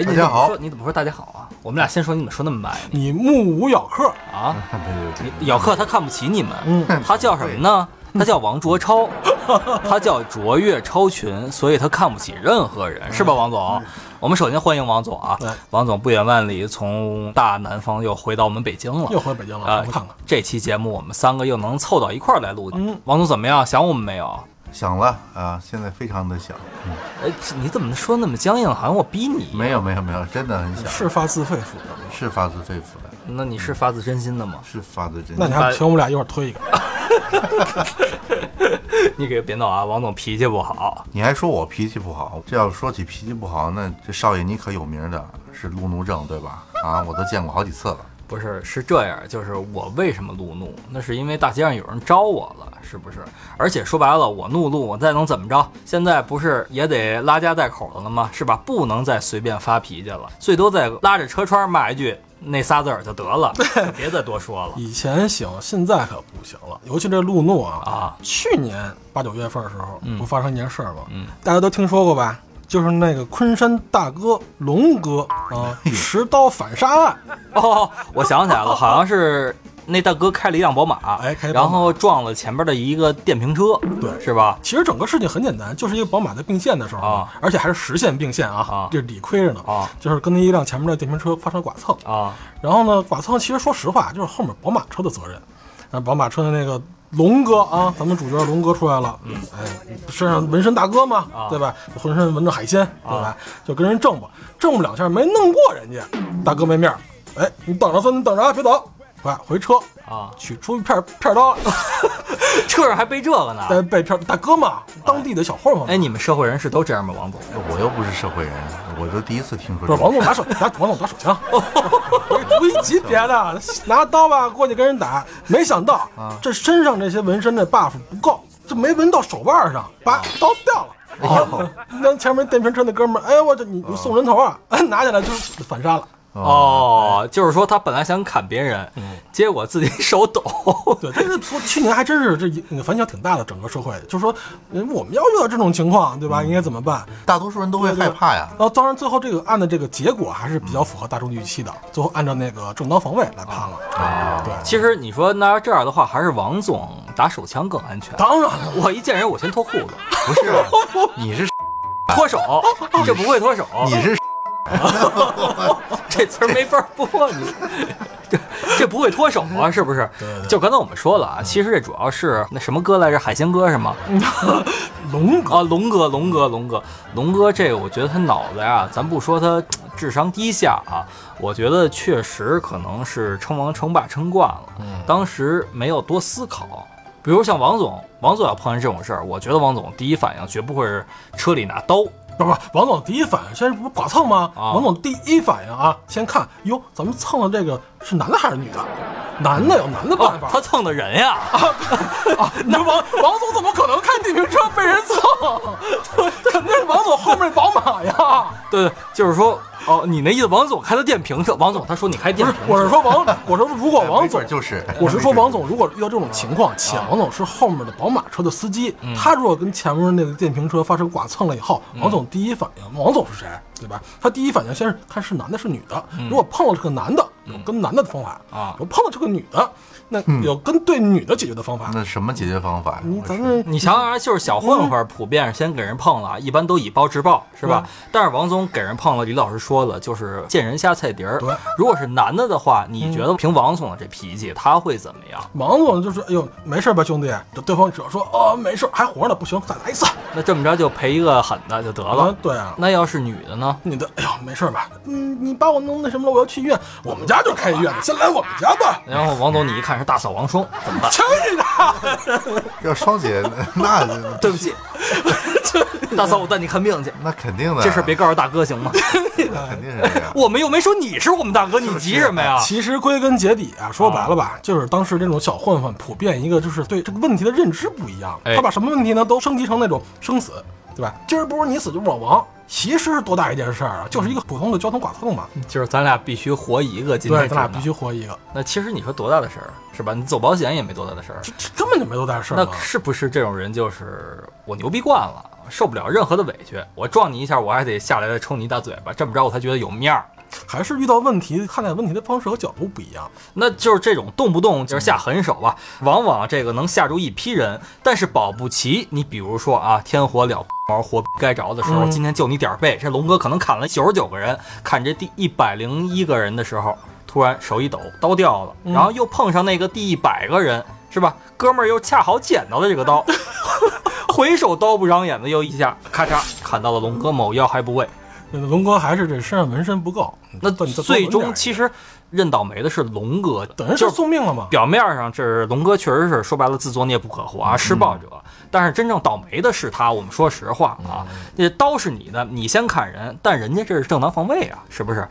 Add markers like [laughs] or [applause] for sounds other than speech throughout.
哎，你大家好你怎么说大家好啊？我们俩先说，你怎么说那么慢呀？你目无咬客，啊，[laughs] 对对对，你咬客他看不起你们，嗯他叫什么呢？他叫王卓超，[laughs] 他叫卓越超群，所以他看不起任何人，是吧，王总？我们首先欢迎王总啊！王总不远万里从大南方又回到我们北京了，又回北京了，啊看看。这期节目我们三个又能凑到一块儿来录。嗯王总怎么样？想我们没有？想了啊，现在非常的想，嗯哎，这你怎么说那么僵硬？好像我逼你。没有没有没有，真的很想，是发自肺腑的，是发自肺腑的，那你是发自真心的吗？是发自真心那你心。还请我们俩一块儿推一个？[laughs] 你可别闹啊！王总脾气不好。你还说我脾气不好？这要说起脾气不好，那这少爷你可有名的是路怒症对吧？啊，我都见过好几次了。不是，是这样，就是我为什么路怒？那是因为大街上有人招我了，是不是？而且说白了，我怒怒，我再能怎么着？现在不是也得拉家带口的了吗？是吧？不能再随便发脾气了，最多再拉着车窗骂一句那仨字儿就得了，别再多说了以前行，现在可不行了。尤其这路怒啊，啊！去年八九月份的时候，嗯不发生一件事儿吗？嗯，大家都听说过吧？就是那个昆山大哥龙哥啊，持刀反杀案。哦，我想起来了，好像是那大哥开了一辆宝马，哎开然后撞了前边的一个电瓶车，对是吧？其实整个事情很简单，就是一个宝马在并线的时候啊，而且还是实线并线啊啊，这理亏着呢啊，就是跟那一辆前面的电瓶车发生剐蹭。啊，然后呢，剐蹭其实说实话就是后面宝马车的责任。那宝马车的那个龙哥啊，咱们主角龙哥出来了，嗯，哎，身上纹身大哥嘛，啊对吧？浑身纹着海鲜，对吧？就跟人挣吧，挣不两下没弄过人家，大哥没面儿，哎，你等着，孙子，你等着啊，别走，快回车啊取出一片片刀，[laughs] 车上还背这个呢。带备片，大哥嘛，当地的小混混嘛。哎，你们社会人士都这样吗，王总？我又不是社会人，我都第一次听说不是。王总拿手，拿王总拿手枪，[laughs] 不一级别的，拿刀吧过去跟人打，没想到这身上这些纹身的 buff 不够，这没纹到手腕上，把刀掉了。[laughs] 那前面电瓶车那哥们儿，哎呦我这你你送人头啊，拿起来就是反杀了。哦，就是说他本来想砍别人，结果自己手抖。对，这个说去年还真是这个反响挺大的，整个社会就是说，嗯我们要遇到这种情况，对吧？应该怎么办？大多数人都会害怕呀。然后当然最后这个案的这个结果还是比较符合大众预期的，最后按照那个正当防卫来判了。啊，对，其实你说那要这样的话，还是王总打手枪更安全。当然了。我一见人我先脱裤子，不是，你是 [laughs] 脱手，这不会脱手，你是 [laughs] 这词儿没法播，你这这不会脱手啊，是不是？对对就刚才我们说了啊，其实这主要是那什么歌来着，海鲜哥是吗？[laughs] 龙哥啊，龙哥，龙哥，龙哥，龙哥，这个我觉得他脑子呀，咱不说他智商低下啊，我觉得确实可能是称王称霸称惯了，当时没有多思考。比如像王总，王总要碰见这种事儿，我觉得王总第一反应绝不会是车里拿刀，不不，王总第一反应先是不是剐蹭吗？啊王总第一反应啊，先看哟，咱们蹭的这个是男的还是女的？男的有男的办法，他蹭的人呀，啊，那王王总怎么可能开电瓶车被人蹭？[laughs] 肯定是王总后面宝马呀。对对，就是说，哦，你那意思，王总开的电瓶车，王总他说你开电瓶，车，我是说王，我说如果王总就是，我是说，王总如果遇到这种情况，且王总是后面的宝马车的司机，他如果跟前面那个电瓶车发生剐蹭了以后，王总第一反应，王总是谁，对吧？他第一反应先是看是男的是女的，如果碰到这个男的，有跟男的的方法啊。如果碰到这个女的，那有跟对女的解决的方法。那什么解决方法呀？你咱们你想想，就是小混混普遍先给人碰了，一般都以暴制暴，是吧？但是王总给人碰了，李老师说了，就是见人下菜碟儿。对，如果是男的的话，你觉得凭王总的这脾气，他会怎么样？王总就说：“哎呦，没事吧，兄弟？”对方只要说：“哦，没事，还活着呢，不行，再来一次。那这么着就赔一个狠的就得”啊了。，对啊，那要是女的呢？女的，哎呦，没事吧？嗯，你把我弄那什么了，我要去医院。我们家就开医院的，先来我们家吧。然后王总你一看是大嫂王双，怎么办？求你了！[laughs] 要双姐，那 [laughs] 对不起，[laughs] 大嫂，我带你看病去。那肯定的，这事别告诉大哥行吗？肯定是这样。我们又没说你是我们大哥，你急什么呀？其实归根结底啊，说白了吧，就是当时这种小混混普遍一个就是对这个问题的认知不一样，哎他把什么问题呢都升级成那种生死，对吧？今儿不是你死就是我亡，其实是多大一件事儿啊，就是一个普通的交通剐蹭嘛。[laughs] 就是咱俩必须活一个，今，天对咱俩必须活一个，那其实你说多大的事儿是吧？你走保险也没多大的事儿。这这根本就没多大事儿。那是不是这种人就是我牛逼惯了，受不了任何的委屈，我撞你一下，我还得下来再抽你一大嘴巴，这么着我才觉得有面儿。还是遇到问题看待问题的方式和角度不一样。那就是这种动不动就是下狠手吧，往往这个能吓住一批人，但是保不齐你比如说啊，天火了毛活该着的时候，嗯今天就你点儿背，这龙哥可能砍了九十九个人，砍这第一百零一个人的时候，突然手一抖，刀掉了，嗯然后又碰上那个第一百个人，是吧？哥们儿又恰好捡到了这个刀，[laughs] 回手刀不长眼的又一下，咔嚓砍到了龙哥某要害部位。那龙哥还是这身上纹身不够，那最终其实认倒霉的是龙哥，等于是是送命了嘛。表面上这是龙哥确实是说白了自作孽不可活啊，施暴者。但是真正倒霉的是他。我们说实话啊，这刀是你的，你先砍人，但人家这是正当防卫啊，是不是？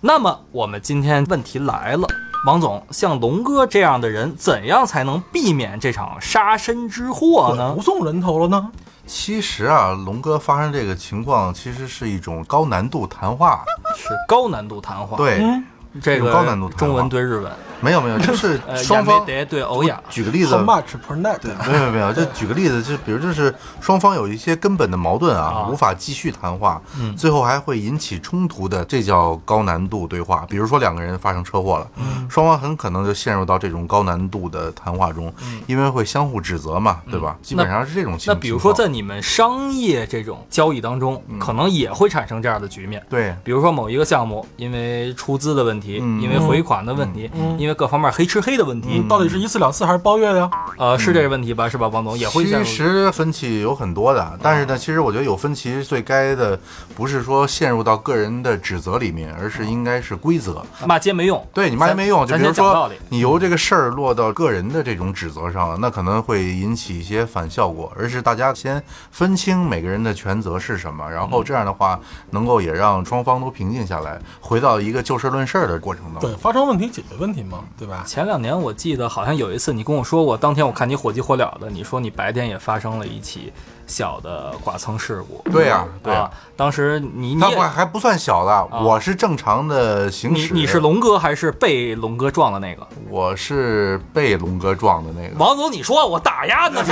那么我们今天问题来了，王总，像龙哥这样的人，怎样才能避免这场杀身之祸呢不？送人头了呢？其实啊，龙哥发生这个情况，其实是一种高难度谈话。是高难度谈话，，对，嗯，这个高难度谈话。中文对日文，没有没有，就是呃，双方对欧亚，举个例子。How，much per night？没有没有，就举个例子，就比如就是双方有一些根本的矛盾啊啊，无法继续谈话，嗯。最后还会引起冲突的，这叫高难度对话。比如说两个人发生车祸了，嗯。双方很可能就陷入到这种高难度的谈话中，因为会相互指责嘛，对吧？基本上是这种情况。那比如说在你们商业这种交易当中，可能也会产生这样的局面。对。比如说某一个项目，因为出资的问题，嗯。因为回款的问题，嗯。因为各方面黑吃黑的问题，到底是一次两次还是包月的呀？呃，是这个问题吧？是吧，王总也会其。实分歧有很多的，但是呢，其实我觉得有分歧最该的不是说陷入到个人的指责里面，而是应该是规则。骂街没用，对你骂街没用，就比如说。你由这个事儿落到个人的这种指责上了，那可能会引起一些反效果，而是大家先分清每个人的权责是什么，然后这样的话能够也让双方都平静下来，回到一个就事论事儿的过程当中对，。发生问题解决问题嘛，对吧？前两年我记得好像有一次你跟我说过，当天我看你火急火燎的，你说你白天也发生了一起小的剐蹭事故。对呀、对当时你你那也还还不算小的，我是正常的行驶。你你是龙哥还是被龙哥撞的那个？我是被龙哥撞的那个。王总，你说我打压呢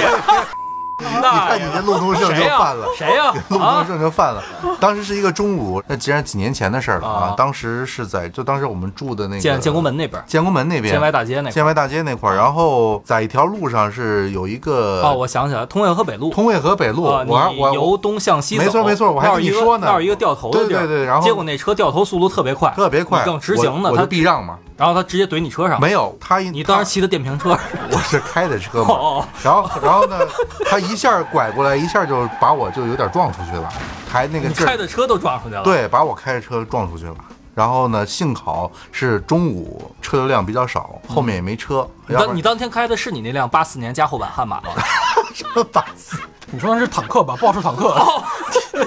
[laughs] 去？你看你这路怒症就犯了。谁呀？[laughs] 路怒啊，症就犯了。当时是一个中午，那既然几年前的事儿了啊啊。当时是在就当时我们住的那个建建国门那边，建国门那边，建外大街那块建外大街那块儿，然后在一条路上是有一个哦，我想起来，通渭河北路。通渭河北路，啊，我还我你由东向西走，没错没错我还一个跟你说呢那儿一个掉头的地儿，对对对然后结果那车掉头速度特别快，特别快，你更直行呢，我我他就避让嘛，然后他直接怼你车上，没有他一你当时骑的电瓶车，他我是开的车哦嘛，哦，然后然后呢，[laughs] 他一下拐过来，一下就把我就有点撞出去了，还那个劲儿，开的车都撞出去了，，对，把我开的车撞出去了。然后呢，幸好是中午车流量比较少，后面也没车，你要不然当你当天开的是你那辆八四年加厚版悍马吗？打死你说的是坦克吧？豹式坦克，哦。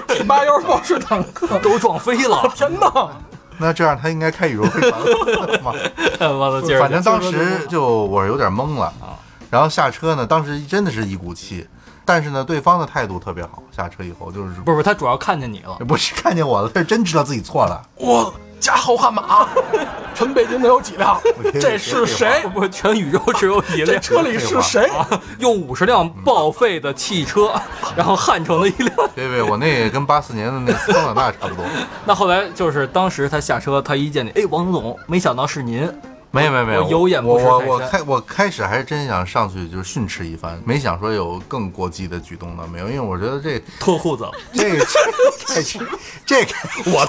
T 八幺豹式坦克，都撞飞了，[laughs] 天哪！那这样他应该开宇宙飞船了嘛？[laughs] 我的劲儿，反正当时 [laughs] 就我有点懵了。然后下车呢，当时真的是一股气，但是呢，对方的态度特别好，下车以后就是不是不是，他主要看见你了，[laughs] 不是看见我了，他是真知道自己错了。我加厚悍马，[laughs] 全北京能有几辆？这是谁？不，全宇宙只有一辆。这车里是谁？用五十辆报废的汽车，然后焊成了一辆。[laughs] 对对，我那也跟八四年的那桑塔纳差不多。那后来就是当时他下车，他一见你，哎，王总，没想到是您。没有没有没有，我有眼不我识泰山我我开我开始还是真想上去就是训斥一番，没想说有更过激的举动呢没有，因为我觉得这 [laughs] 脱裤子了，这 [laughs] 这这这个我，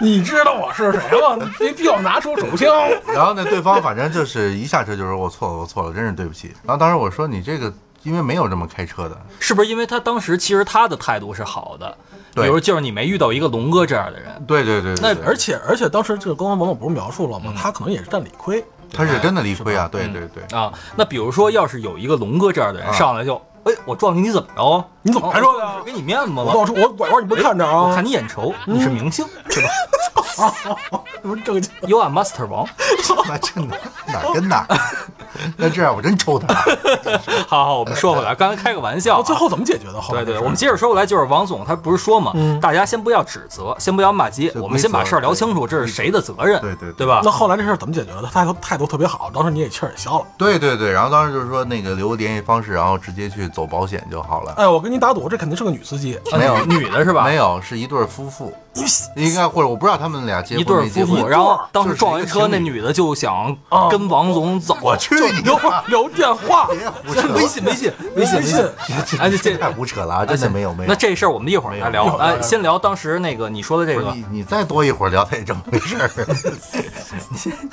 你知道我是谁吗？没必要拿出手枪。[laughs] 然后呢，对方反正就是一下车就说我错了我错了，真是对不起。然后当时我说你这个因为没有这么开车的，是不是因为他当时其实他的态度是好的？比如就是你没遇到一个龙哥这样的人，对对对那对那而且而且当时这个刚刚王总不是描述了吗？他可能也是占理亏。他是真的理亏啊，对对对。啊，那比如说，要是有一个龙哥这样的人啊上来就哎，我撞你，你怎么着啊？你怎么还说的啊哦给你面子吗？我拐弯，你不看着啊？我看你眼熟，你是明星是吧 [laughs] 什么正经？？You are Master 王。[laughs] 那真的哪儿跟哪儿？[laughs] 那这样我真抽他。[laughs] 好好，我们说回来，刚才开个玩笑啊、最后怎么解决的？后来对对，我们接着说回来，就是王总他不是说嘛，嗯大家先不要指责，先不要骂街，我们先把事儿聊清楚，这是谁的责任，对对对对吧？那后来这事儿怎么解决的？他态度态度特别好，当时你也气儿也消了。对对对，然后当时就是说那个留个联系方式，然后直接去走保险就好了。哎，我跟你打赌，这肯定是个女司机。没有女的是吧？没有，是一对儿夫妇，应该或者我不知道他们俩结一对儿婚没结婚夫妇，。然后当时撞完车，那女的就想啊跟王总走，我去你留的！留电话，微信微信微信微信哎，这这太胡扯了啊！真的没有没有。那这事儿我们一会儿再聊。哎，先聊当时那个你说的这个你你再多一会儿聊，他也这么回事儿。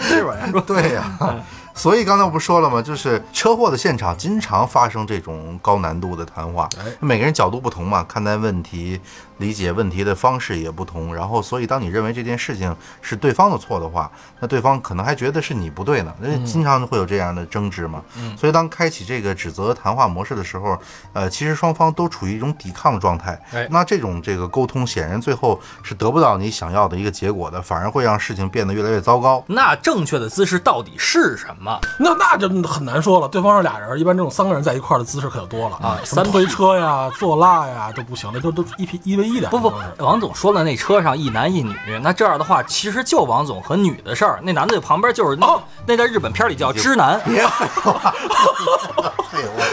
这玩意儿，对呀、所以刚才我不说了吗？就是车祸的现场经常发生这种高难度的谈话，每个人角度不同嘛，看待问题、理解问题的方式也不同。然后，所以当你认为这件事情是对方的错的话，那对方可能还觉得是你不对呢。那经常会有这样的争执嘛。嗯所以当开启这个指责谈话模式的时候，呃，其实双方都处于一种抵抗状态。哎那这种这个沟通显然最后是得不到你想要的一个结果的，反而会让事情变得越来越糟糕。那正确的姿势到底是什么？那那就很难说了。对方是俩人，一般这种三个人在一块儿的姿势可就多了啊什么三推车呀、坐拉呀都不行，那都都一 P 一 v 一的。不不，王总说了，那车上一男一女，那这样的话，其实就王总和女的事儿，那男的旁边就是那、哦那在日本片里叫知男。别废话，[laughs] 废话，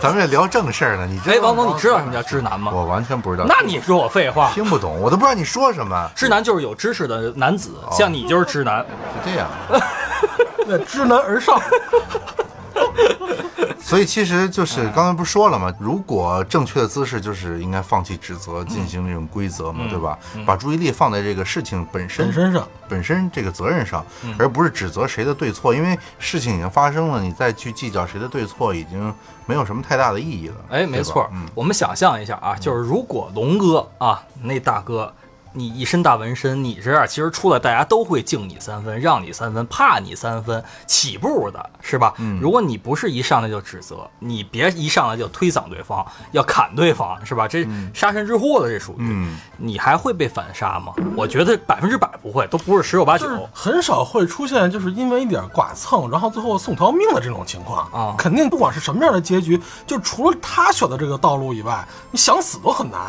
咱们这聊正事儿呢。你知道哎，王总，你知道什么叫知男吗？我完全不知道。那你说我废话？听不懂，我都不知道你说什么。知男就是有知识的男子，像你就是知男。是这样，[laughs] 那知难而上。[laughs] 所以其实就是刚才不是说了吗？如果正确的姿势就是应该放弃指责，进行这种规则嘛，对吧？把注意力放在这个事情本身本身上，本身这个责任上，而不是指责谁的对错，因为事情已经发生了，你再去计较谁的对错，已经没有什么太大的意义了。哎，没错，嗯，我们想象一下啊，就是如果龙哥啊，那大哥，你一身大纹身，你这样其实出来大家都会敬你三分，让你三分，怕你三分，起步的是吧？嗯如果你不是一上来就指责，你别一上来就推搡对方，要砍对方，是吧？这杀身之祸的，这属于，嗯你还会被反杀吗？我觉得百分之百不会，都不是十有八九就。是很少会出现就是因为一点剐蹭，然后最后送条命的这种情况啊肯定不管是什么样的结局，就除了他选的这个道路以外，你想死都很难。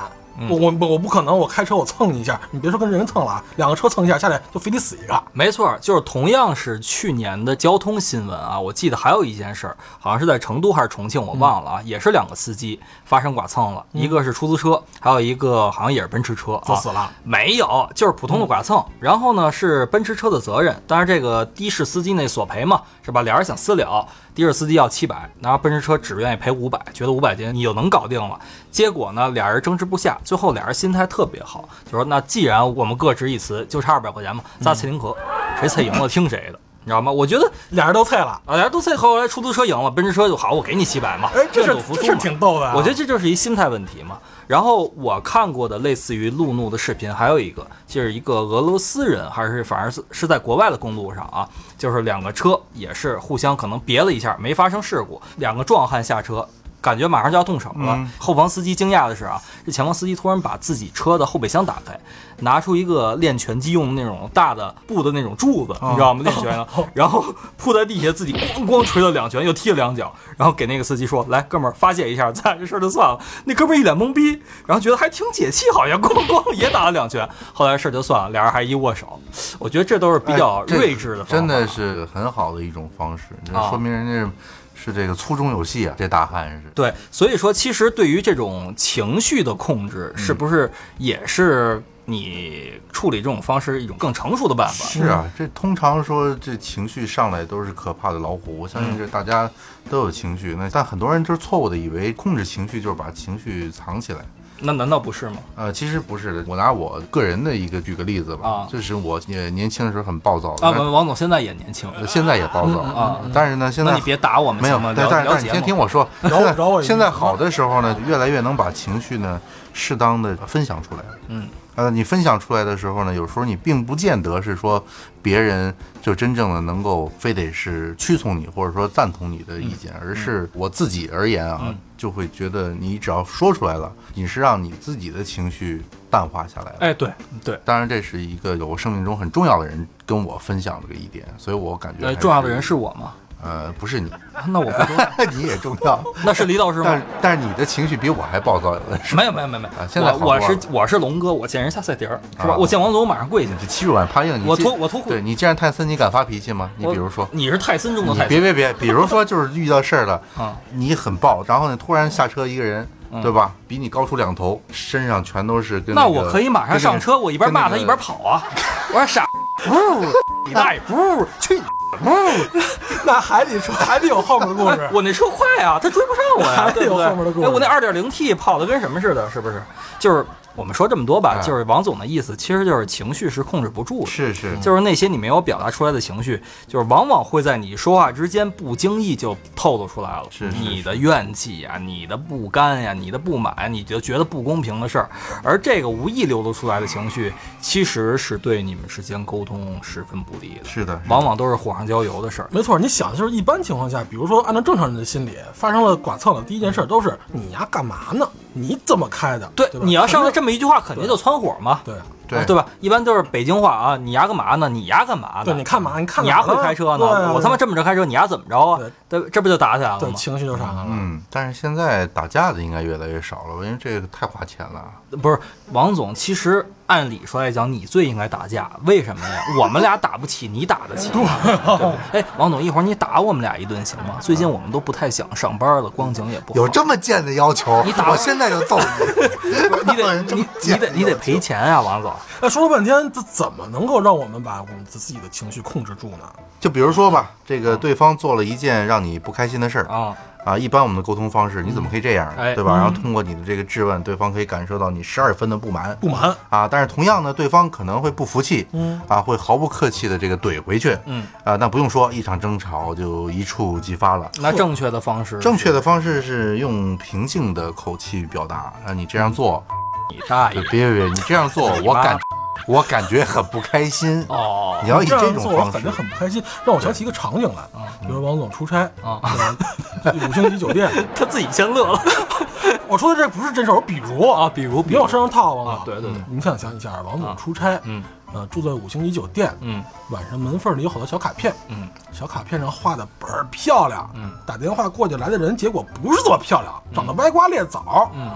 我我我我不可能，我开车我蹭你一下，你别说跟人蹭了啊，两个车蹭一下下来就非得死一个。没错，就是同样是去年的交通新闻啊，我记得还有一件事儿，好像是在成都还是重庆，我忘了啊，也是两个司机发生剐蹭了，一个是出租车，还有一个好像也是奔驰车啊，就死了没有，就是普通的剐蹭。然后呢是奔驰车的责任，当然这个的士司机那索赔嘛，是吧？俩人想私了，的士司机要七百，然后奔驰车只愿意赔五百，觉得五百斤你就能搞定了。结果呢，俩人争执不下，最后俩人心态特别好，就说那既然我们各执一词，就差二百块钱嘛，咱脆零和，谁脆赢了听谁的。你知道吗？我觉得俩人都菜了，啊，俩人都脆，后来出租车赢了，奔驰车就好，我给你七百嘛，哎，这是这是挺逗的啊。我觉得这就是一心态问题嘛。然后我看过的类似于路怒的视频，还有一个就是一个俄罗斯人，还是反正是是在国外的公路上啊，就是两个车也是互相可能别了一下，没发生事故，两个壮汉下车。感觉马上就要动手了，嗯后方司机惊讶的是啊，这前方司机突然把自己车的后备箱打开，拿出一个练拳击用的那种大的布的那种柱子，你知道吗？练拳的，[laughs] 然后铺在地下，自己咣咣捶了两拳，又踢了两脚，然后给那个司机说：“来，哥们儿，发泄一下，咱俩这事儿就算了。[laughs] ”那哥们儿一脸懵逼，然后觉得还挺解气，好像咣咣也打了两拳。[laughs] 后来事儿就算了，俩人还一握手。我觉得这都是比较睿智的真的是很好的一种方式，这啊说明人家是这个粗中有细啊，这大汉是。对，所以说其实对于这种情绪的控制，是不是也是你处理这种方式一种更成熟的办法？是啊，这通常说这情绪上来都是可怕的老虎，我相信这大家都有情绪，那但很多人就是错误的以为控制情绪就是把情绪藏起来。那难道不是吗？呃，其实不是的，我拿我个人的一个举个例子吧，啊就是我也年轻的时候很暴躁的，啊，但王王总现在也年轻，呃现在也暴躁啊但是呢，现在你别打我们没有行吗？，聊但但是但是你先听我说，现在现在好的时候呢，越来越能把情绪呢适当的分享出来。嗯，呃，你分享出来的时候呢，有时候你并不见得是说别人就真正的能够非得是屈从你，或者说赞同你的意见，而是我自己而言啊，就会觉得你只要说出来了，你是让你自己的情绪淡化下来了。哎，对对，当然，这是一个有生命中很重要的人跟我分享这个一点，所以我感觉重要的人是我吗？呃，不是你，那我不重要，[laughs] 你也重要，[laughs] 那是李老师吗？但是？但是你的情绪比我还暴躁，是。没有没有没有没有。啊，现在我我是我是龙哥，我见人下菜碟儿。是吧？啊我见王总我马上跪下欺软怕硬，你我既脱我脱裤对你既然泰森，你敢发脾气吗？你比如说，你是泰森中的泰森。别别别，比如说就是遇到事儿了，[laughs] 啊，你很暴，然后呢突然下车一个人，嗯。对吧？比你高出两头，身上全都是跟个那我可以马上上车，那个我一边骂他一边跑啊！我说傻，呜，你大爷，呜，去你，呜，[laughs] 那还得说，还得有后面的故事。[laughs] 我那车快啊，他追不上我呀，还对不对？有后面的故事哎，我那二点零 T 跑的跟什么似的，是不是？就是我们说这么多吧，哎就是王总的意思，其实就是情绪是控制不住的。是是，就是那些你没有表达出来的情绪，就是往往会在你说话之间不经意就透露出来了。是是你的怨气呀、你的不甘呀、你的不满，你就觉得不公平的事儿，而这个无意流露出来的情绪，其实是对你们之间沟通十分不利的，是的，是的往往都是火上浇油的事儿。没错，你想就是一般情况下，比如说按照正常人的心理，发生了剐蹭了，第一件事都是你呀干嘛呢？你怎么开的？对，吧你要上来这么一句话，肯定就窜火嘛。对啊对对吧？一般都是北京话啊，你丫干嘛呢？你丫干嘛呢？对，你看嘛，你看你丫会开车呢？我他妈这么着开车，你丫怎么着啊？对，这不就打起来了吗？对情绪就上来了。嗯，但是现在打架的应该越来越少了，因为这个太花钱了。不是王总，其实按理说来讲，你最应该打架，为什么呀？我们俩打不起，你打得起。[laughs] 哎，王总，一会儿你打我们俩一顿行吗？最近我们都不太想上班了，光景也不好。有这么贱的要求？你打我现在就揍你！[laughs] 你得 [laughs] 你你得你得赔钱啊，王总。那说了半天，这怎么能够让我们把我们自己的情绪控制住呢？就比如说吧，这个对方做了一件让你不开心的事儿啊，啊，一般我们的沟通方式，你怎么可以这样，哎。对吧？然后通过你的这个质问，对方可以感受到你十二分的不满，不满，啊，但是同样呢，对方可能会不服气，嗯。啊，会毫不客气的这个怼回去，嗯。啊，那不用说，一场争吵就一触即发了。那正确的方式，正确的方式是用平静的口气表达，啊，你这样做，你大爷。别别别，你这样做，你妈我感我感觉很不开心。哦你要以这这种样做我感觉，很不开心，让我想起一个场景来。比如王总出差啊。呃五星级酒店，[laughs] 他自己先乐了。[laughs] 我说的这不是真事儿，我比如啊，比如别往身上套，啊对对对。你想想一下，王总出差，嗯。呃，住在五星级酒店，嗯。晚上门缝里有好多小卡片，嗯。小卡片上画的倍儿漂亮，嗯，打电话过去来的人，结果不是这么漂亮，长得歪瓜裂枣，嗯，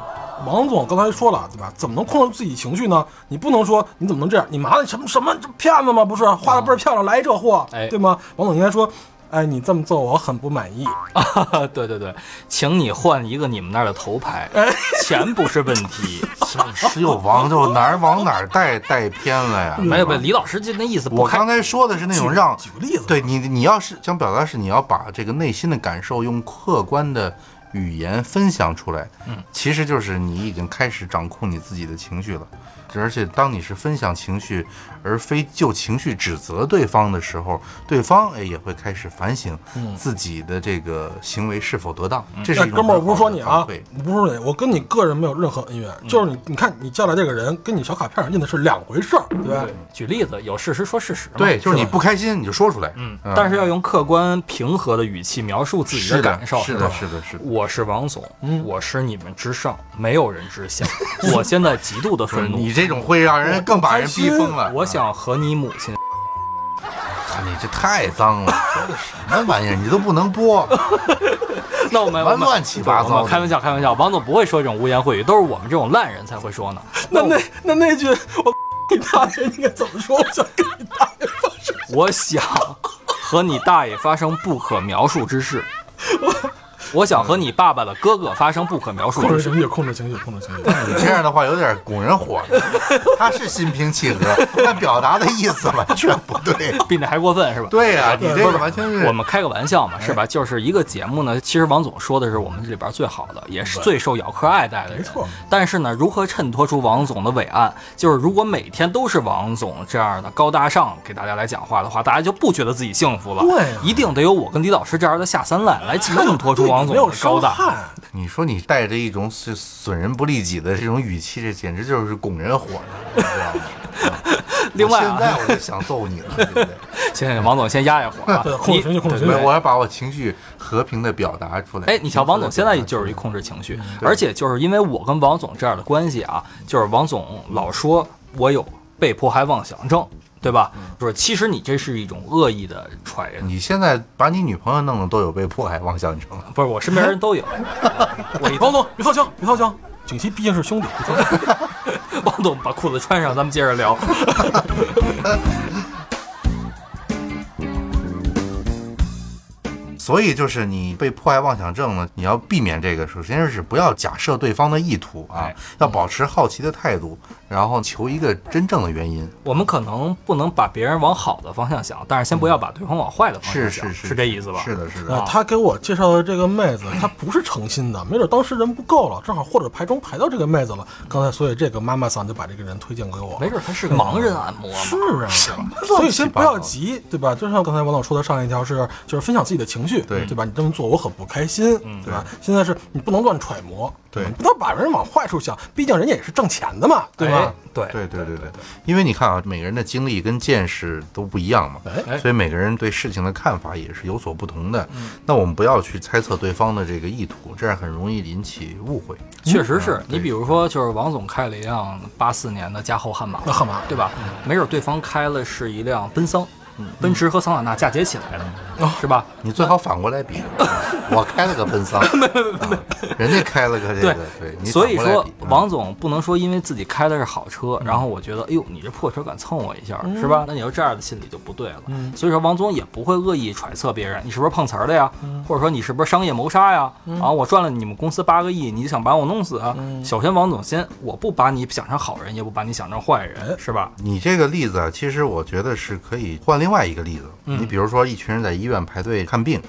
王总刚才说了，对吧？怎么能控制自己情绪呢？你不能说你怎么能这样？你妈的什么什么这骗子吗？不是画的倍儿漂亮，来这货，哎对吗？王总应该说，哎，你这么做我很不满意。[laughs] 啊，对对对，请你换一个你们那儿的头牌，[laughs] 钱不是问题。[laughs] 石有王就哪儿往哪儿带带偏了呀？没有没有，李老师就那意思我刚才说的是那种让举个例子，对你，你要是想表达是你要把这个内心的感受用客观的语言分享出来，嗯，其实就是你已经开始掌控你自己的情绪了。而且当你是分享情绪，而非就情绪指责对方的时候，对方哎也会开始反省自己的这个行为是否得当。这是哎哥们儿，我不是说你啊不是说你，我跟你个人没有任何恩怨，就是你，你看你叫来这个人，跟你小卡片上印的是两回事儿，对吧？举例子，有事实说事实嘛。对，就是你不开心你就说出来，嗯，但是要用客观平和的语气描述自己的感受。是的，是的，是的。我是王总，嗯我是你们之上，没有人之下。我现在极度的愤怒，[laughs] 你这种会让人更把人逼疯了。我想和你母亲。看你这太脏了，说的什么玩意儿？你都不能播。[laughs] 那我们我们乱七八糟开玩笑，开玩笑。王总不会说这种污言秽语，都是我们这种烂人才会说呢。那那那那句我你大爷应该怎么说？我想跟你大爷发生。我想和你大爷发生不可描述之事。我想和你爸爸的哥哥发生不可描述的事。控制情绪，控制情绪，控制情绪。你这样的话有点拱人火了。他是心平气和，但表达的意思完全不对。比那还过分是吧？对呀、你这个完全是我们开个玩笑嘛，是吧？就是一个节目呢，其实王总说的是我们这里边最好的，也是最受姚客爱戴的人。没错。但是呢，如何衬托出王总的伟岸？就是如果每天都是王总这样的高大上给大家来讲话的话，大家就不觉得自己幸福了。对一定得有我跟李老师这样的下三滥来衬 [laughs] 托出王总没有的高大。你说你带着一种是损人不利己的这种语气，这简直就是拱人火的，你知道吗？啊 [laughs] 另外啊现在我就想揍你了，对不对？行行，王总先压一会儿啊对，控制情绪，控制情绪，。我要把我情绪和平的表达出来。哎，你瞧，王总现在就是一控制情绪，而且就是因为我跟王总这样的关系啊，就是王总老说我有被迫害妄想症，对吧？就是其实你这是一种恶意的揣，你现在把你女朋友弄的都有被迫害妄想症了。不是我身边人都有。[laughs] 我一王总，别掏枪，别掏枪，景琦毕竟是兄弟。王 [laughs] 总把裤子穿上，咱们接着聊。[laughs] 所以就是你被迫害妄想症呢，你要避免这个。首先是不要假设对方的意图啊哎，要保持好奇的态度，然后求一个真正的原因。我们可能不能把别人往好的方向想，但是先不要把对方往坏的方向是想，是是这意思吧？是的，是呃的。，他给我介绍的这个妹子，她不是诚心的，没准当时人不够了，正好或者排中排到这个妹子了。刚才所以这个妈妈桑就把这个人推荐给我。没准他是个盲人按摩嘛。是啊，所以先不要急，对吧？就像刚才王总说的上一条是，就是分享自己的情绪，对对吧？你这么做我很不开心，对吧？现在是你不能乱揣摩，对你不能把人往坏处想，毕竟人家也是挣钱的嘛，对吧哎？对对对对对，因为你看啊，每个人的经历跟见识都不一样嘛，哎所以每个人对事情的看法也是有所不同的。那我们不要去猜测对方的这个意图，这样很容易引起误会。确实是嗯你比如说，就是王总开了一辆八四年的加厚悍马，那悍马对吧？没准对方开了是一辆奔桑，嗯奔驰和桑塔纳嫁接起来的，是吧？你最好反过来比，[laughs] 我开了个奔桑，[laughs] 啊人家开了个这个，对，你所以说王总不能说因为自己开的是好车，然后我觉得，哎呦，你这破车敢蹭我一下，嗯是吧？那你要这样的心理就不对了。所以说，王总也不会恶意揣测别人，你是不是碰瓷儿的呀？嗯或者说你是不是商业谋杀呀？啊，我赚了你们公司八个亿，你就想把我弄死啊？嗯首先，王总先，我不把你想成好人，也不把你想成坏人，是吧？你这个例子啊，其实我觉得是可以换另外一个例子。嗯你比如说，一群人在医院排队看病，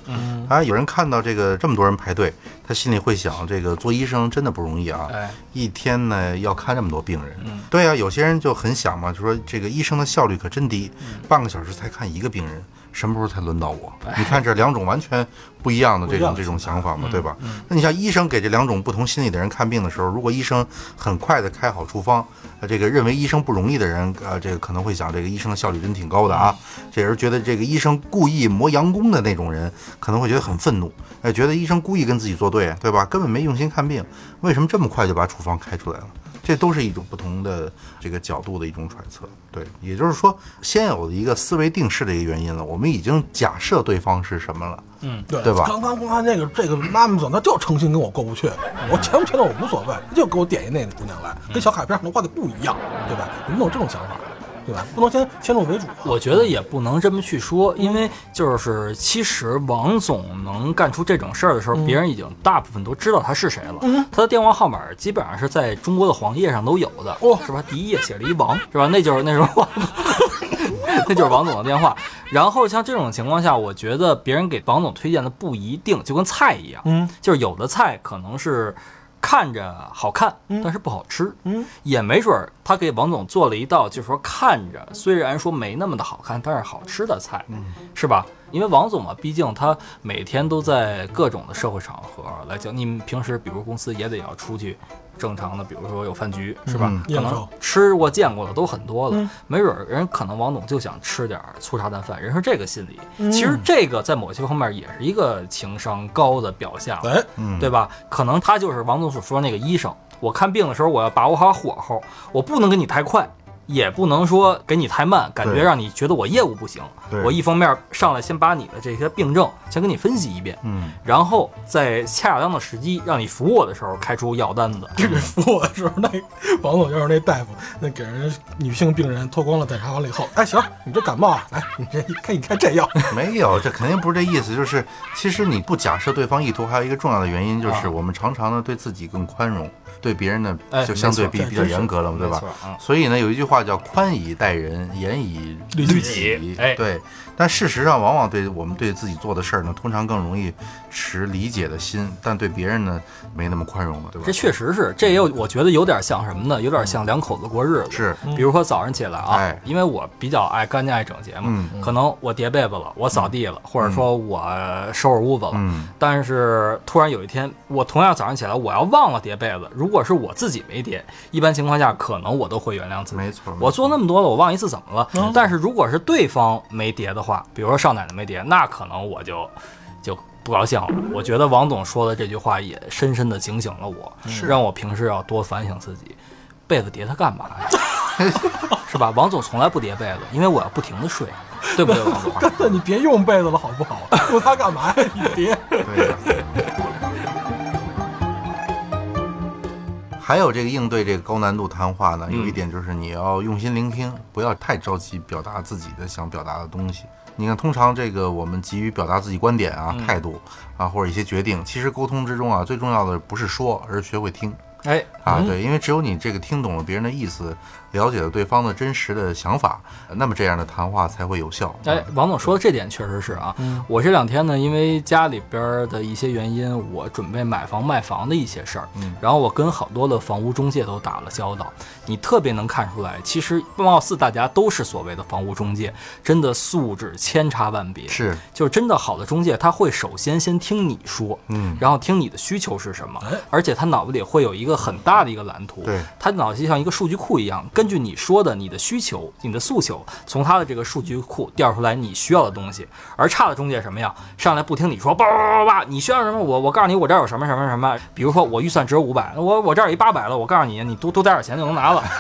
啊，有人看到这个这么多人排队，他心里会想，这个做医生真的不容易啊。哎，一天呢要看这么多病人，嗯对啊，有些人就很想嘛，就说这个医生的效率可真低，嗯半个小时才看一个病人，什么时候才轮到我？哎你看这两种完全不一样的这种这种想嗯法嘛，对吧？那你像医生给这两种不同心理的人看病的时候，如果医生很快的开好处方，呃，这个认为医生不容易的人，呃，这个可能会想这个医生的效率真挺高的啊。这人觉得这个医生故意磨洋工的那种人，可能会觉得很愤怒，哎，觉得医生故意跟自己作对，对吧？根本没用心看病，为什么这么快就把处方开出来了？这都是一种不同的这个角度的一种揣测，对，也就是说，先有的一个思维定式的一个原因了，我们已经假设对方是什么了，嗯对。对吧？刚刚刚才那个这个妈妈总，他就诚心跟我过不去，我钱不钱的我无所谓，就给我点一那个姑娘来，跟小卡片上的画的不一样，对吧？你们有这种想法，对吧？不能先先入为主。我觉得也不能这么去说，因为就是其实王总能干出这种事儿的时候，别人已经大部分都知道他是谁了。他的电话号码基本上是在中国的黄页上都有的，哦是吧？第一页写了一王，是吧？那就是那是王，[laughs] 那就是王总的电话。然后像这种情况下，我觉得别人给王总推荐的不一定就跟菜一样，嗯，就是有的菜可能是。看着好看，但是不好吃，嗯，也没准儿他给王总做了一道，就是说看着虽然说没那么的好看，但是好吃的菜，嗯，是吧？因为王总嘛，毕竟他每天都在各种的社会场合来讲，你们平时比如公司也得要出去正常的，比如说有饭局，是吧？嗯可能吃过见过的都很多了，嗯没准儿人可能王总就想吃点粗茶淡饭，人是这个心理。嗯其实这个在某些方面也是一个情商高的表现。哎，嗯，对吧？可能他就是王总所说那个医生。我看病的时候，我要把握好火候，我不能给你太快，也不能说给你太慢，感觉让你觉得我业务不行。对我一方面上来先把你的这些病症先给你分析一遍，嗯，然后在恰当的时机让你服我的时候开出药单子。[laughs] 这个服我的时候，那王总就是那大夫，那给人女性病人脱光了检查完了以后，哎，行，你这感冒啊，来，你这一看，你开这药，[laughs] 没有，这肯定不是这意思。就是其实你不假设对方意图，还有一个重要的原因就是啊我们常常呢对自己更宽容，对别人呢哎就相对比比较严格了嘛，对吧？所以呢，有一句话叫“宽以待人，严以律己己”。哎对。但事实上，往往对我们对自己做的事儿呢，通常更容易持理解的心，但对别人呢，没那么宽容了，对吧？这确实是，这也有我觉得有点像什么呢？有点像两口子过日子。是比如说早上起来啊，哎因为我比较爱干净爱整洁嘛，嗯可能我叠被子了，我扫地了，或者说我收拾屋子了。嗯但是突然有一天，我同样早上起来，我要忘了叠被子，如果是我自己没叠，一般情况下可能我都会原谅自己。没错我做那么多了，我忘一次怎么了？但是如果是对方没叠的话，比如说少奶奶没叠，那可能我就就不高兴了。我觉得王总说的这句话也深深的警醒了我，让我平时要多反省自己。被子叠它干嘛呀？[laughs] 是吧？王总从来不叠被子，因为我要不停的睡，对不对，王总？真的你别用被子了，好不好？用它干嘛呀？你叠。对 [laughs] 还有这个应对这个高难度谈话呢，有一点就是你要用心聆听，不要太着急表达自己的想表达的东西。你看，通常这个我们急于表达自己观点啊、态度啊或者一些决定，其实沟通之中啊，最重要的不是说，而是学会听哎，啊。对，因为只有你这个听懂了别人的意思，了解了对方的真实的想法，那么这样的谈话才会有效。哎，王总说的这点确实是啊。我这两天呢，因为家里边的一些原因，我准备买房卖房的一些事儿，嗯然后我跟好多的房屋中介都打了交道。你特别能看出来，其实貌似大家都是所谓的房屋中介，真的素质千差万别。是，就是真的好的中介，他会首先先听你说，嗯然后听你的需求是什么哎，而且他脑子里会有一个很大的一个蓝图，对他脑子就像一个数据库一样，根据你说的你的需求、你的诉求，从他的这个数据库调出来你需要的东西。而差的中介什么呀？上来不听你说，叭叭叭叭叭，你需要什么？我我告诉你，我这儿有什么什么什么。比如说我预算只有五百，我我这儿有一八百了，我告诉你，你多多带点钱就能拿了。[laughs]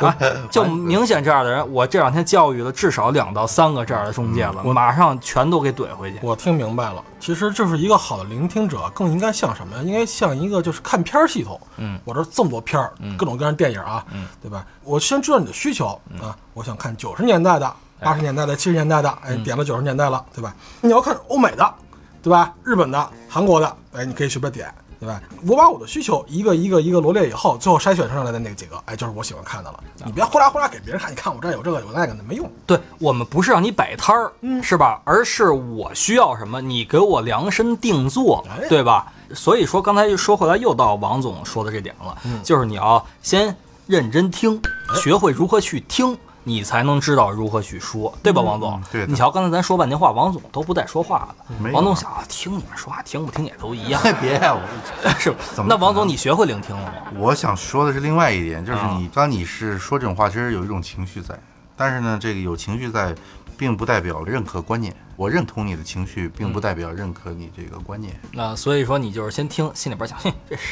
啊，就明显这样的人，我这两天教育了至少两到三个这样的中介了，我马上全都给怼回去。我听明白了，其实就是一个好的聆听者，更应该像什么呀？应该像一个就是看片儿系统。嗯，我这这么多片儿，各种各样的电影啊，嗯，对吧？我先知道你的需求啊，我想看九十年代的、八十年代的、七十年代的，哎，点了九十年代了，对吧？你要看欧美的，对吧？日本的、韩国的，哎，你可以随便点。对吧？我把我的需求一个一个一个罗列以后，最后筛选上来的那几个，哎，就是我喜欢看的了。你别呼啦呼啦给别人看，你看我这儿有这个有那个的，没用。对我们不是让你摆摊儿，嗯是吧？而是我需要什么，你给我量身定做，哎对吧？所以说，刚才又说回来，又到王总说的这点了，嗯就是你要先认真听，学会如何去听。你才能知道如何去说，对吧，王总？嗯对你瞧，刚才咱说半天话，王总都不带说话的。王总想啊，听你们说话，听不听也都一样，[laughs] 别呀，我 [laughs] 是吧？怎么那王总，你学会聆听了吗？我想说的是另外一点，就是啊你当你是说这种话，其实有一种情绪在，但是呢，这个有情绪在，并不代表认可观念。我认同你的情绪，并不代表认可你这个观念。那所以说，你就是先听，心里边想，嘿，这是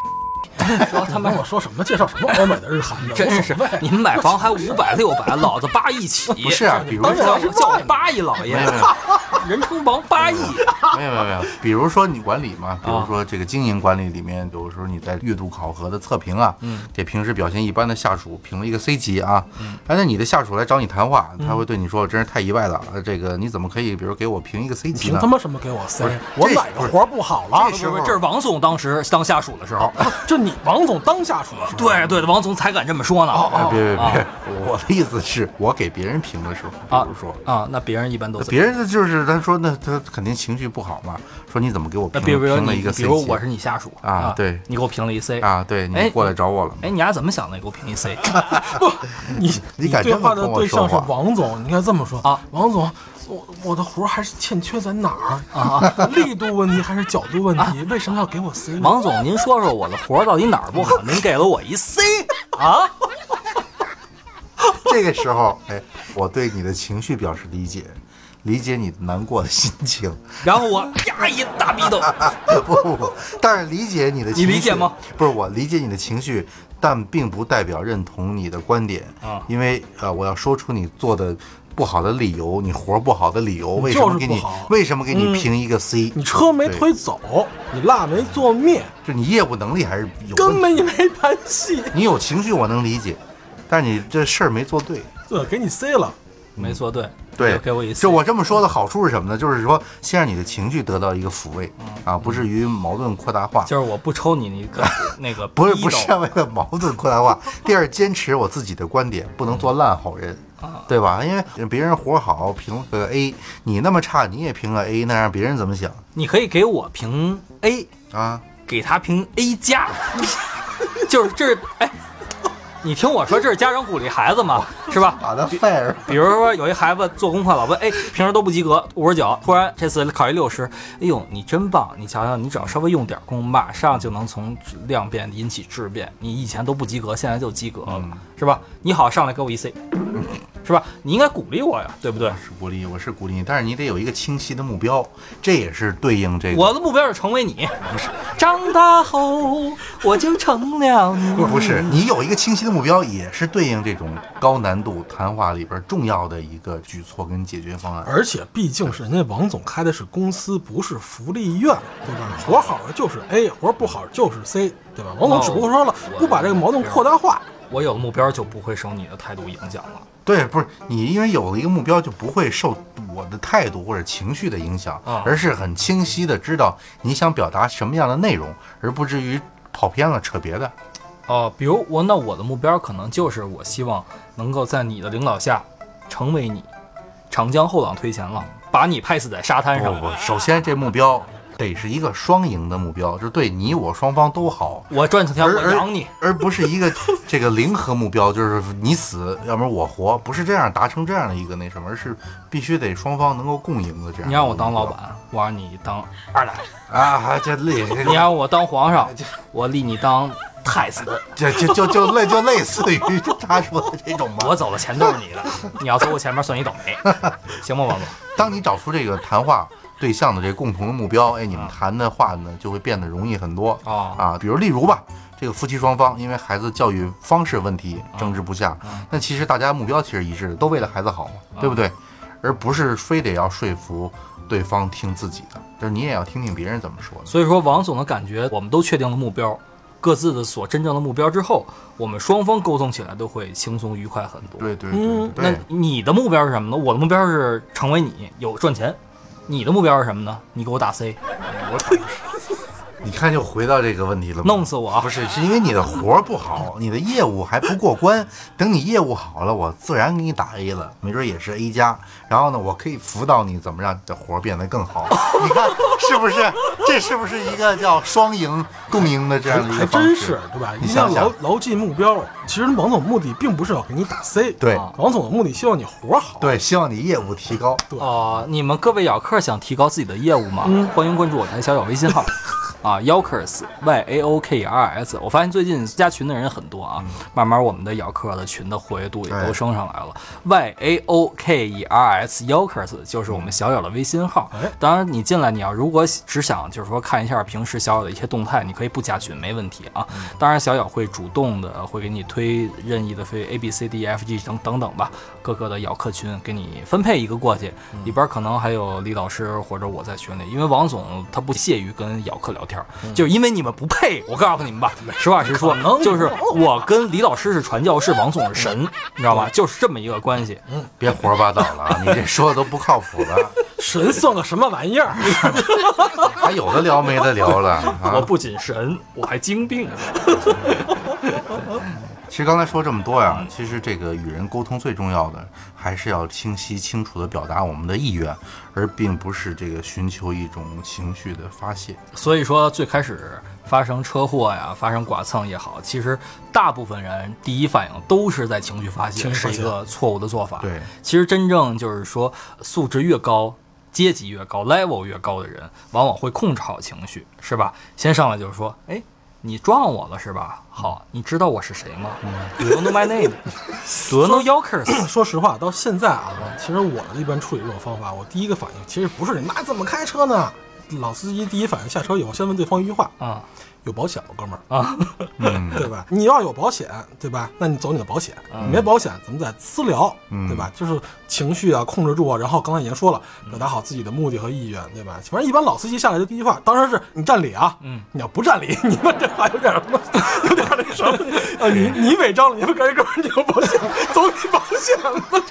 [laughs] 说他妈跟我说什么介绍什么欧美的、日韩的，真是你们买房还五百六百，老子八亿起。不是啊，比如当说叫我八亿老爷人称王八亿。没有没有没有，比如说你管理嘛，比啊如说这个经营管理里面，有时候你在月度考核的测评啊，嗯，给平时表现一般的下属评了一个 C 级啊，嗯，哎，那你的下属来找你谈话，他会对你说，真是太意外了，呃这个你怎么可以，比如给我评一个 C 级呢凭他？妈什么给我 C？不是？我这哪个活不好了这？时候是不是？这是王总当时当下属的时候。[laughs] 这你王总当下属的时候，对对，王总才敢这么说呢。别别啊别，我的意思是我给别人评的时候，啊比如说。啊，那别人一般都怎么？别人就是他说那他肯定情绪不好嘛，说你怎么给我评那比如评了一个 C？，比如我是你下属啊对你给我评了一 C 啊？对哎你过来找我了，哎，你丫怎么想的？给我评一 C 你 [laughs] [laughs] 你敢对话的对象是王总，你应该这么说啊，王总。我我的活儿还是欠缺在哪儿啊？[laughs] 力度问题还是角度问题？为什么要给我 C 呢？王总，您说说我的活儿到底哪儿不好？您给了我一 C [laughs] 啊？这个时候，哎，我对你的情绪表示理解，理解你难过的心情。然后我呀一大逼斗，[laughs] 不不不，但是理解你的情绪，你理解吗？不是我理解你的情绪，但并不代表认同你的观点啊因为呃，我要说出你做的不好的理由，你活儿不好的理由，为什么给你为什么给你评一个 C？、你车没推走，你蜡没做灭，就你业务能力还是有根。本你没盘戏。你有情绪我能理解，但是你这事儿没做对。[laughs] 对，给你 C 了，没做，对对给我一次，就我这么说的好处是什么呢？就是说，先让你的情绪得到一个抚慰嗯啊，不至于矛盾扩大化。就是我不抽你那个 [laughs] 那个不是不是为了矛盾扩大化。第二，坚持我自己的观点，不能做烂好人，啊对吧？因为别人活好评个 A，你那么差你也评个 A，那让别人怎么想你可以给我评 A，啊？给他评 A 加，[laughs] 就是这是哎，你听我说，这是家长鼓励孩子嘛，是吧？把他 fire。比如说有一孩子做功课老问，哎，平时都不及格，五十九，突然这次考一六十，哎呦，你真棒！你瞧瞧，你只要稍微用点功，马上就能从量变引起质变。你以前都不及格，现在就及格了，嗯是吧？你好，上来给我一 C，是吧？你应该鼓励我呀，对不对？是鼓励，我是鼓励你，但是你得有一个清晰的目标，这也是对应这个。我的目标是成为你，不是长大后我就成了你。不不是，你有一个清晰的目标，也是对应这种高难度谈话里边重要的一个举措跟解决方案。而且毕竟是人家王总开的是公司，不是福利院，对吧？活好了就是 A，活不好就是 C，对吧？王总只不过说了，不把这个矛盾扩大化。我有了目标就不会受你的态度影响了。对，不是你，因为有了一个目标，就不会受我的态度或者情绪的影响，啊而是很清晰的知道你想表达什么样的内容，而不至于跑偏了扯别的。哦，比如我那我的目标可能就是我希望能够在你的领导下成为你，长江后浪推前浪，把你拍死在沙滩上。不不，首先这目标得是一个双赢的目标，就是对你我双方都好，我赚钱而而我养你，而不是一个这个零和目标，就是你死，要不然我活，不是这样达成这样的一个那什么，而是必须得双方能够共赢的这样。你让我当老板，我让你当 [laughs] 二奶；啊，还这累，[laughs] 你让我当皇上，我立你当太子。就就就就类就类似于 [laughs] 他说的这种吧。我走了，钱都是你的。你要走我前面，算你倒霉，行吗，王总？当你找出这个谈话对象的这个共同的目标，哎，你们谈的话呢就会变得容易很多哦啊。比如例如吧，这个夫妻双方因为孩子教育方式问题争执不下，那其实大家目标其实一致的，都为了孩子好嘛，对不对？而不是非得要说服对方听自己的，就是你也要听听别人怎么说的。所以说，王总的感觉，我们都确定了目标，各自的所真正的目标之后，我们双方沟通起来都会轻松愉快很多。对对嗯对那，你的目标是什么呢？我的目标是成为你，有赚钱。你的目标是什么呢？你给我打 C，你看又回到这个问题了吗，弄死我不是，是因为你的活儿不好，[laughs] 你的业务还不过关。等你业务好了，我自然给你打 A 了，没准也是 A 加。然后呢，我可以辅导你怎么让你的活儿变得更好。[laughs] 你看是不是？这是不是一个叫双赢共赢的这样的一还个方式？真是，对吧？你一定要想想牢牢记目标。其实王总目的并不是要给你打 C，对啊王总的目的希望你活好。对，希望你业务提高。哦、你们各位咬客想提高自己的业务吗？欢迎关注我台小小微信号。啊，Yaokers Y A O K E R S，我发现最近加群的人很多啊，慢慢我们的咬客的群的活跃度也都升上来了。Y A O K E R S Yaokers 就是我们小小的微信号。哎当然你进来，你要如果只想就是说看一下平时小小的一些动态，你可以不加群没问题啊。当然小小会主动的会给你推任意的非 A B C D E F G 等等等吧，各个的咬客群给你分配一个过去，里边可能还有李老师或者我在群里，因为王总他不屑于跟咬客聊天，就是因为你们不配。我告诉你们吧，实话实说，[laughs] 就是我跟李老师是传教士，王总是神，你知道吧？就是这么一个关系。嗯别胡说八道了啊！[laughs] 你这说的都不靠谱了，神算个什么玩意儿？[laughs] 还有的聊没得聊了啊！我不仅神，我还精病。其实刚才说这么多呀，其实这个与人沟通最重要的还是要清晰清楚的表达我们的意愿，而并不是这个寻求一种情绪的发泄。所以说，最开始发生车祸呀，发生剐蹭也好，其实大部分人第一反应都是在情绪发泄，情绪发泄是一个错误的做法。对，其实真正就是说，素质越高。阶级越高，level 越高的人，往往会控制好情绪，是吧？先上来就是说，哎，你撞我了是吧？好，你知道我是谁吗？Do you know my name? Do you know Yokers？说实话，到现在啊，其实我的一般处理这种方法，我第一个反应其实不是你妈怎么开车呢？老司机第一反应下车以后，先问对方一句话：啊有保险吗，哥们儿？啊，嗯，[laughs] 对吧？你要有保险，对吧？那你走你的保险，嗯你没保险，咱们再私聊，嗯对吧？就是情绪啊控制住啊，然后刚才已经说了，表达好自己的目的和意愿，对吧？反正一般老司机下来的第一句话，当然是你占理啊，嗯，你要不占理，你们这话有点什么，有点那什么 [laughs] 啊？你你违章了，你们赶紧哥们儿你有保险，[laughs] 走你保险吧，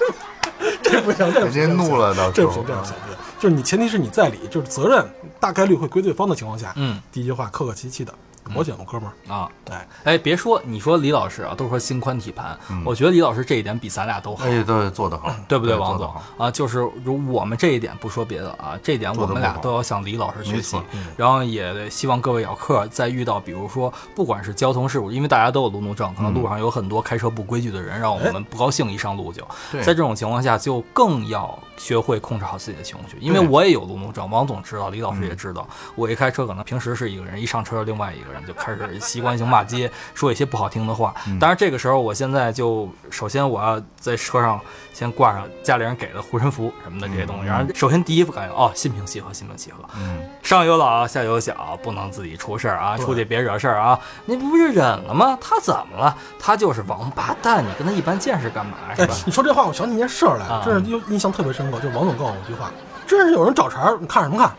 这这不行，这不直接行怒了，到这时候不行，这不行，就是你前提是你在理，就是责任大概率会归对方的情况下，嗯，第一句话客客气气的，有保险吗，哥们儿？啊，哎，哎，别说你说李老师啊，都说心宽体盘，嗯。我觉得李老师这一点比咱俩都好。哎，对，做得好，[clears throat] 对不对，王总？啊？就是如我们这一点不说别的啊，这一点我们俩都要向李老师学习，然后也希望各位咬客在遇到比如说不管是交通事故，因为大家都有路怒症，可能路上有很多开车不规矩的人，让我们不高兴，一上路就。对。在这种情况下就更要学会控制好自己的情绪，因为我也有路怒症，王总知道，李老师也知道，我一开车可能平时是一个人，一上车另外一个人就开始习惯性骂街，说一些不好听的话。当然这个时候我现在就首先我要在车上先挂上家里人给的护身符什么的这些东西，然后首先第一感觉哦，心平气和，心平气和，嗯，上有老下有小，不能自己出事儿啊，出去别惹事儿啊。你不是忍了吗？他怎么了？他就是王八蛋，你跟他一般见识干嘛是哎吧？，你说这话，我想起一件事儿来，啊真是印印象特别深刻。就是王总告诉我一句话，真是有人找茬儿，你看什么看，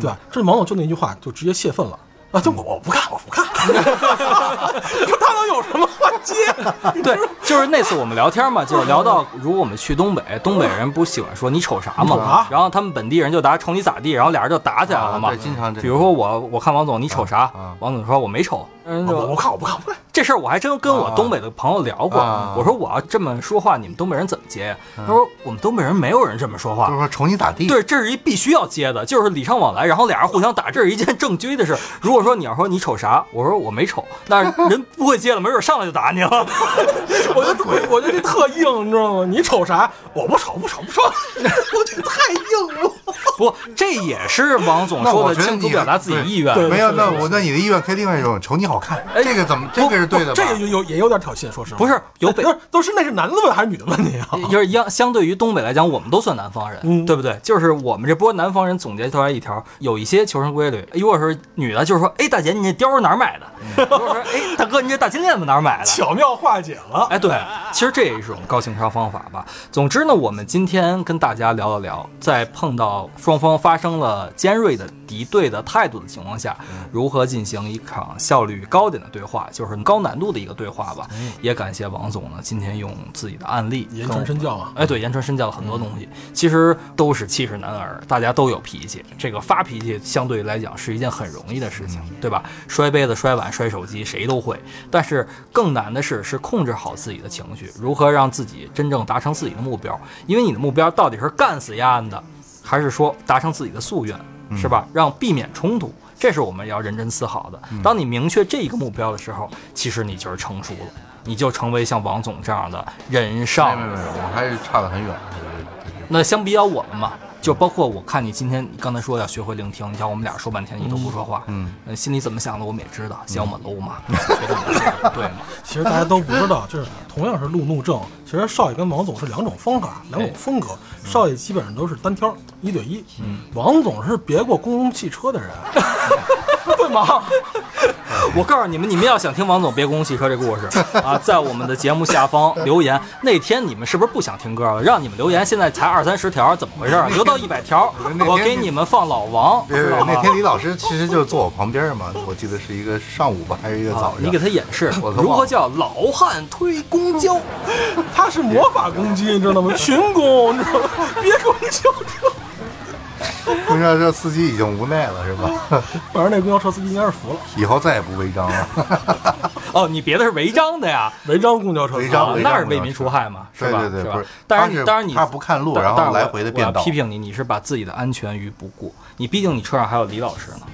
对吧？这王总就那句话，就直接泄愤了。啊，就我我不看，我不看。[laughs] 你说他能有什么话接？对，就是那次我们聊天嘛，就是聊到如果我们去东北，东北人不喜欢说你瞅啥嘛啥，然后他们本地人就答瞅你咋地，然后俩人就打起来了嘛啊对。经常这比如说我我看王总你瞅啥啊，王总说我没瞅，我我看，我不看，我不看。这事儿我还真跟我啊东北的朋友聊过，啊我说我要这么说话，你们东北人怎么接呀？他说我们东北人没有人这么说话就是。说瞅你咋地，对，这是一必须要接的，就是礼尚往来，然后俩人互相打，这是一件正规的事。如果说你要说你瞅啥，我说我没瞅，那人不会接了，没准上来就打你了。[laughs] 我觉得特，我就这特硬，你知道吗？你瞅啥？我不瞅，不瞅，不瞅。[laughs] 我觉得太硬了。[laughs] 不，这也是王总说的清楚表达自己意愿。对没有，那我那你的意愿可以另外一种，瞅你好看，哎这个怎么这个是对的吧？这个有有也有点挑衅，说实话。不是有北都是都是那是男的问还是女的问题啊？[laughs] 就是相相对于东北来讲，我们都算南方人，嗯对不对？就是我们这波南方人总结出来一条，有一些求生规律。如果是女的，就是说，哎，大姐，你这貂是哪儿买的？[laughs] 如果说，哎，大哥，你这大金链子哪儿买的？巧妙化解了。哎，对，其实这也是一种高情商方法吧。总之呢，我们今天跟大家聊了聊，在碰到双方发生了尖锐的敌对的态度的情况下，如何进行一场效率高点的对话，就是高难度的一个对话吧。也感谢王总呢，今天用自己的案例言传身教啊。哎，对，言传身教的很多东西，其实都是气势男儿，大家都有脾气。这个发脾气相对来讲是一件很容易的事情，对吧？摔杯子、摔碗、摔手机，谁都会。但是更难的是，是控制好自己的情绪，如何让自己真正达成自己的目标。因为你的目标到底是干死丫的，还是说达成自己的夙愿，是吧？让避免冲突。这是我们要认真思考的。当你明确这一个目标的时候，其实你就是成熟了，你就成为像王总这样的人上没有没有，我还是差得很远。那相比较我们嘛，就包括我看你今天你刚才说要学会聆听，你瞧我们俩说半天你都不说话，嗯，呃心里怎么想的我们也知道，嫌我们 low 嘛，[laughs] 对嘛？其实大家都不知道，就是同样是路怒症，其实少爷跟王总是两种方法、两种风格。少爷基本上都是单挑一对一，嗯王总是别过公共汽车的人，[laughs] 会吗？[laughs] 我告诉你们，你们要想听王总别公共汽车这故事啊，在我们的节目下方留言。那天你们是不是不想听歌了？让你们留言，现在才二三十条，怎么回事？留到一百条，我给你们放老王，别别知道吗那？天李老师其实就是坐我旁边嘛，我记得是一个上午吧，还是一个早啊，上。你给他演示如何叫老汉推公交。他是魔法攻击，你知道吗？群攻，你知道吗？别公交车。公交车司机已经无奈了，是吧？[laughs] 反正那公交车司机应该是服了，以后再也不违章了。[laughs] 哦，你别的是违章的呀？违章公交车司机，违章违章啊那是为民除害嘛，是吧？是吧对对对是当然你当然你他不看路然后来回的变道我要批评你，你是把自己的安全于不顾。你毕竟你车上还有李老师呢，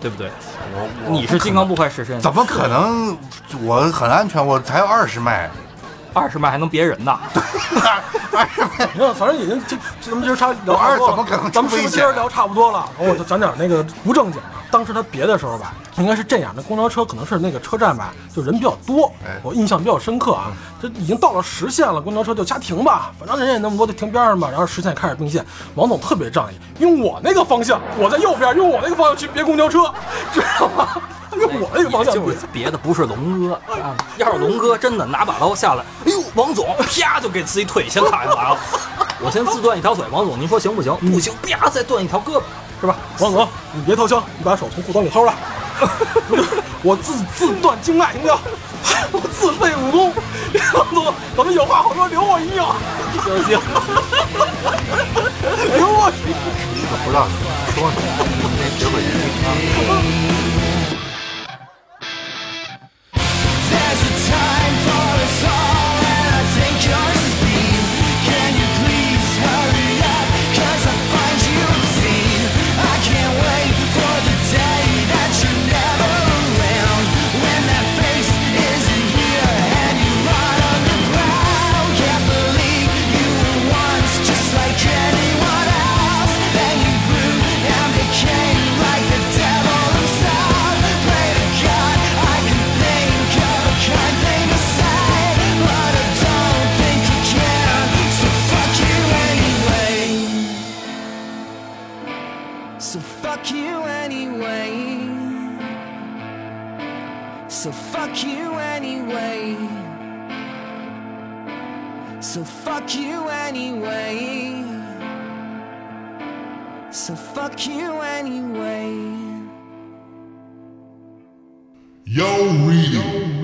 对不对？我你是金刚不坏之身，怎么可能？我很安全，我才有二十迈。二十迈还能别人呢。[laughs] 你看，反正已经这这咱们今儿差聊我二差不多怎么可能了，咱们是不是今儿聊差不多了？然后我就讲点那个不正经的。当时他别的时候吧，应该是这样，那公交车可能是那个车站吧，就人比较多哎，我印象比较深刻啊。这已经到了实线了，公交车就掐停吧，反正人也那么多，就停边上吧。然后实线开始并线，王总特别仗义，用我那个方向，我在右边，用我那个方向去别公交车，知道吗？我那个方向别就是。别的不是龙哥啊，要是龙哥真的拿把刀下来，哎呦，王总啪就给自己腿先砍下来了。[laughs] 我先自断一条腿，王总您说行不行？不行，啪再断一条胳膊，是吧？王总，你别掏枪，你把手从裤裆里掏出来。[laughs] 我自自断经脉，行不行？[laughs] 我自废武功。王总，咱们有话好说，留我一命。行行。留我一命。可不让你说呢，别会人 There's fuck you anyway. So fuck you anyway. Yo, reading.